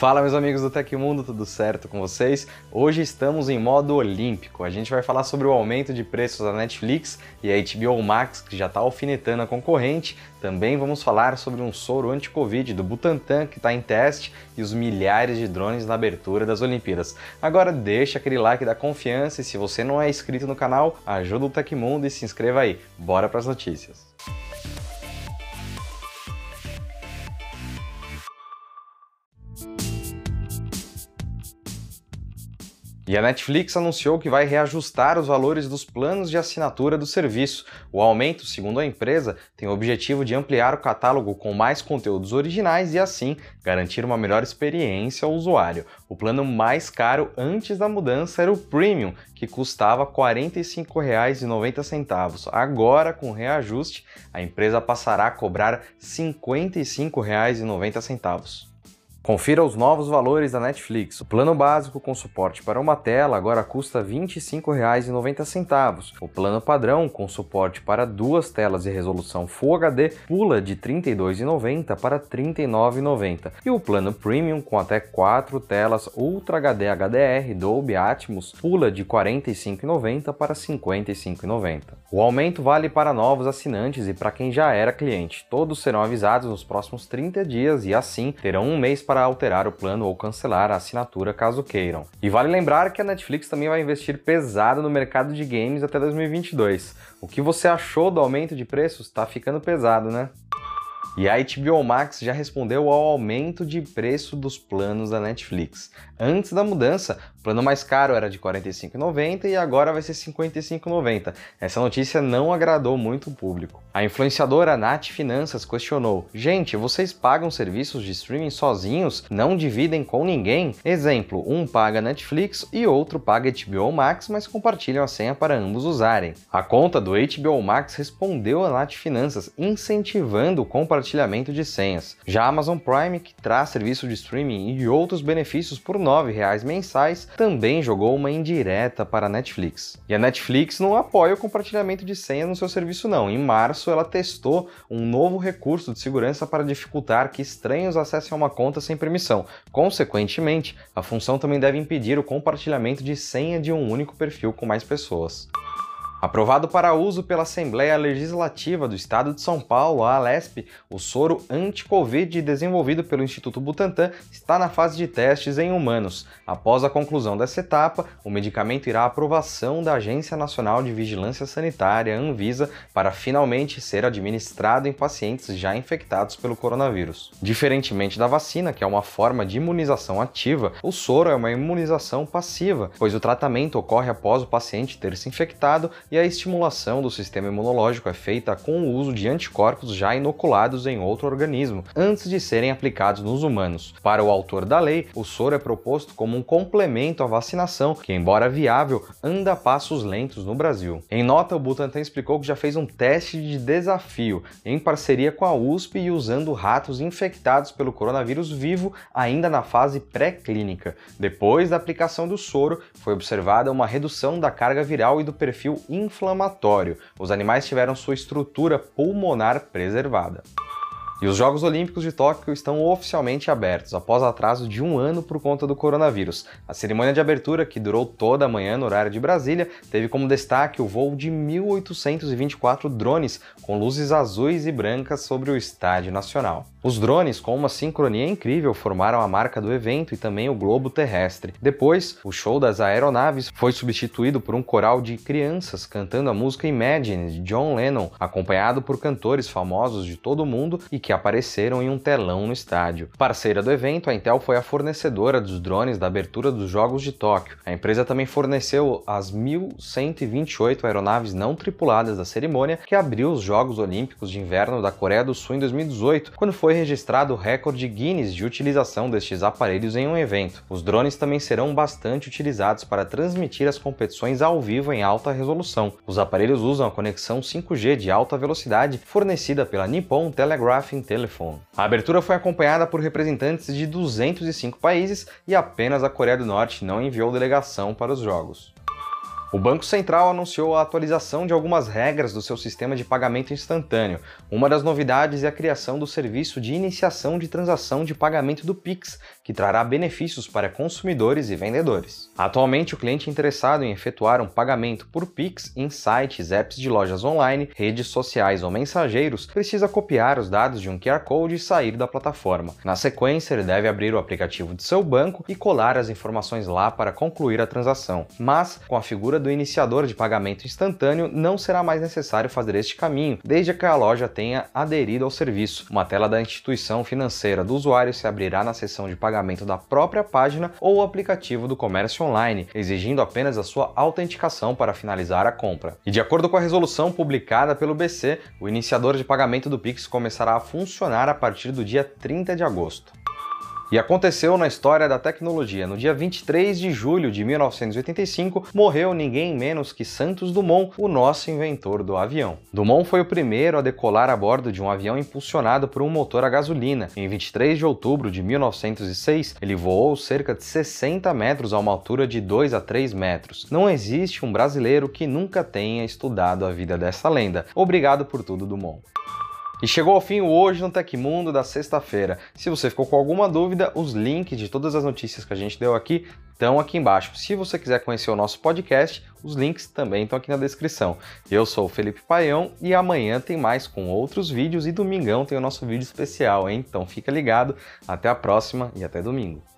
Fala meus amigos do Tecmundo, tudo certo com vocês? Hoje estamos em modo olímpico. A gente vai falar sobre o aumento de preços da Netflix e a HBO Max, que já está alfinetando a concorrente. Também vamos falar sobre um soro anti-Covid do Butantan, que está em teste, e os milhares de drones na abertura das Olimpíadas. Agora deixa aquele like da confiança e se você não é inscrito no canal, ajuda o Tecmundo e se inscreva aí. Bora para as notícias. E a Netflix anunciou que vai reajustar os valores dos planos de assinatura do serviço. O aumento, segundo a empresa, tem o objetivo de ampliar o catálogo com mais conteúdos originais e, assim, garantir uma melhor experiência ao usuário. O plano mais caro antes da mudança era o Premium, que custava R$ 45,90. Agora, com reajuste, a empresa passará a cobrar R$ 55,90. Confira os novos valores da Netflix. O plano básico com suporte para uma tela agora custa R$ 25,90. O plano padrão com suporte para duas telas e resolução Full HD pula de R$ 32,90 para R$ 39,90. E o plano Premium com até quatro telas Ultra HD HDR Dolby Atmos pula de R$ 45,90 para R$ 55,90. O aumento vale para novos assinantes e para quem já era cliente. Todos serão avisados nos próximos 30 dias e assim terão um mês para alterar o plano ou cancelar a assinatura caso queiram. E vale lembrar que a Netflix também vai investir pesado no mercado de games até 2022. O que você achou do aumento de preços? Tá ficando pesado, né? E a HBO Max já respondeu ao aumento de preço dos planos da Netflix. Antes da mudança, o plano mais caro era de R$ 45,90 e agora vai ser R$ 55,90. Essa notícia não agradou muito o público. A influenciadora Nath Finanças questionou: Gente, vocês pagam serviços de streaming sozinhos? Não dividem com ninguém? Exemplo: um paga Netflix e outro paga HBO Max, mas compartilham a senha para ambos usarem. A conta do HBO Max respondeu a Nath Finanças, incentivando o compartilhamento de senhas. Já a Amazon Prime, que traz serviço de streaming e outros benefícios por R$ 9,00 mensais, também jogou uma indireta para a Netflix. E a Netflix não apoia o compartilhamento de senhas no seu serviço não. Em março, ela testou um novo recurso de segurança para dificultar que estranhos acessem uma conta sem permissão. Consequentemente, a função também deve impedir o compartilhamento de senha de um único perfil com mais pessoas. Aprovado para uso pela Assembleia Legislativa do Estado de São Paulo, a Alesp, o soro anti-Covid desenvolvido pelo Instituto Butantan está na fase de testes em humanos. Após a conclusão dessa etapa, o medicamento irá à aprovação da Agência Nacional de Vigilância Sanitária, Anvisa, para finalmente ser administrado em pacientes já infectados pelo coronavírus. Diferentemente da vacina, que é uma forma de imunização ativa, o soro é uma imunização passiva, pois o tratamento ocorre após o paciente ter se infectado e a estimulação do sistema imunológico é feita com o uso de anticorpos já inoculados em outro organismo, antes de serem aplicados nos humanos. Para o autor da lei, o soro é proposto como um complemento à vacinação, que, embora viável, anda a passos lentos no Brasil. Em nota, o Butantan explicou que já fez um teste de desafio em parceria com a USP e usando ratos infectados pelo coronavírus vivo ainda na fase pré-clínica. Depois da aplicação do soro, foi observada uma redução da carga viral e do perfil inflamatório. Os animais tiveram sua estrutura pulmonar preservada. E os Jogos Olímpicos de Tóquio estão oficialmente abertos, após atraso de um ano por conta do coronavírus. A cerimônia de abertura, que durou toda a manhã no horário de Brasília, teve como destaque o voo de 1.824 drones com luzes azuis e brancas sobre o Estádio Nacional. Os drones, com uma sincronia incrível, formaram a marca do evento e também o globo terrestre. Depois, o show das aeronaves foi substituído por um coral de crianças cantando a música Imagine de John Lennon, acompanhado por cantores famosos de todo o mundo e que apareceram em um telão no estádio. Parceira do evento, a Intel foi a fornecedora dos drones da abertura dos Jogos de Tóquio. A empresa também forneceu as 1.128 aeronaves não tripuladas da cerimônia que abriu os Jogos Olímpicos de Inverno da Coreia do Sul em 2018, quando foi registrado o recorde Guinness de utilização destes aparelhos em um evento. Os drones também serão bastante utilizados para transmitir as competições ao vivo em alta resolução. Os aparelhos usam a conexão 5G de alta velocidade fornecida pela Nippon Telegraph Telephone. A abertura foi acompanhada por representantes de 205 países e apenas a Coreia do Norte não enviou delegação para os Jogos. O Banco Central anunciou a atualização de algumas regras do seu sistema de pagamento instantâneo. Uma das novidades é a criação do serviço de iniciação de transação de pagamento do Pix, que trará benefícios para consumidores e vendedores. Atualmente, o cliente interessado em efetuar um pagamento por Pix em sites, apps de lojas online, redes sociais ou mensageiros precisa copiar os dados de um QR Code e sair da plataforma. Na sequência, ele deve abrir o aplicativo de seu banco e colar as informações lá para concluir a transação. Mas, com a figura do iniciador de pagamento instantâneo, não será mais necessário fazer este caminho, desde que a loja tenha aderido ao serviço. Uma tela da instituição financeira do usuário se abrirá na seção de pagamento da própria página ou aplicativo do comércio online, exigindo apenas a sua autenticação para finalizar a compra. E de acordo com a resolução publicada pelo BC, o iniciador de pagamento do Pix começará a funcionar a partir do dia 30 de agosto. E aconteceu na história da tecnologia. No dia 23 de julho de 1985, morreu ninguém menos que Santos Dumont, o nosso inventor do avião. Dumont foi o primeiro a decolar a bordo de um avião impulsionado por um motor a gasolina. Em 23 de outubro de 1906, ele voou cerca de 60 metros a uma altura de 2 a 3 metros. Não existe um brasileiro que nunca tenha estudado a vida dessa lenda. Obrigado por tudo, Dumont. E chegou ao fim Hoje no Tecmundo da sexta-feira. Se você ficou com alguma dúvida, os links de todas as notícias que a gente deu aqui estão aqui embaixo. Se você quiser conhecer o nosso podcast, os links também estão aqui na descrição. Eu sou o Felipe Paião e amanhã tem mais com outros vídeos e domingão tem o nosso vídeo especial, hein? Então fica ligado, até a próxima e até domingo.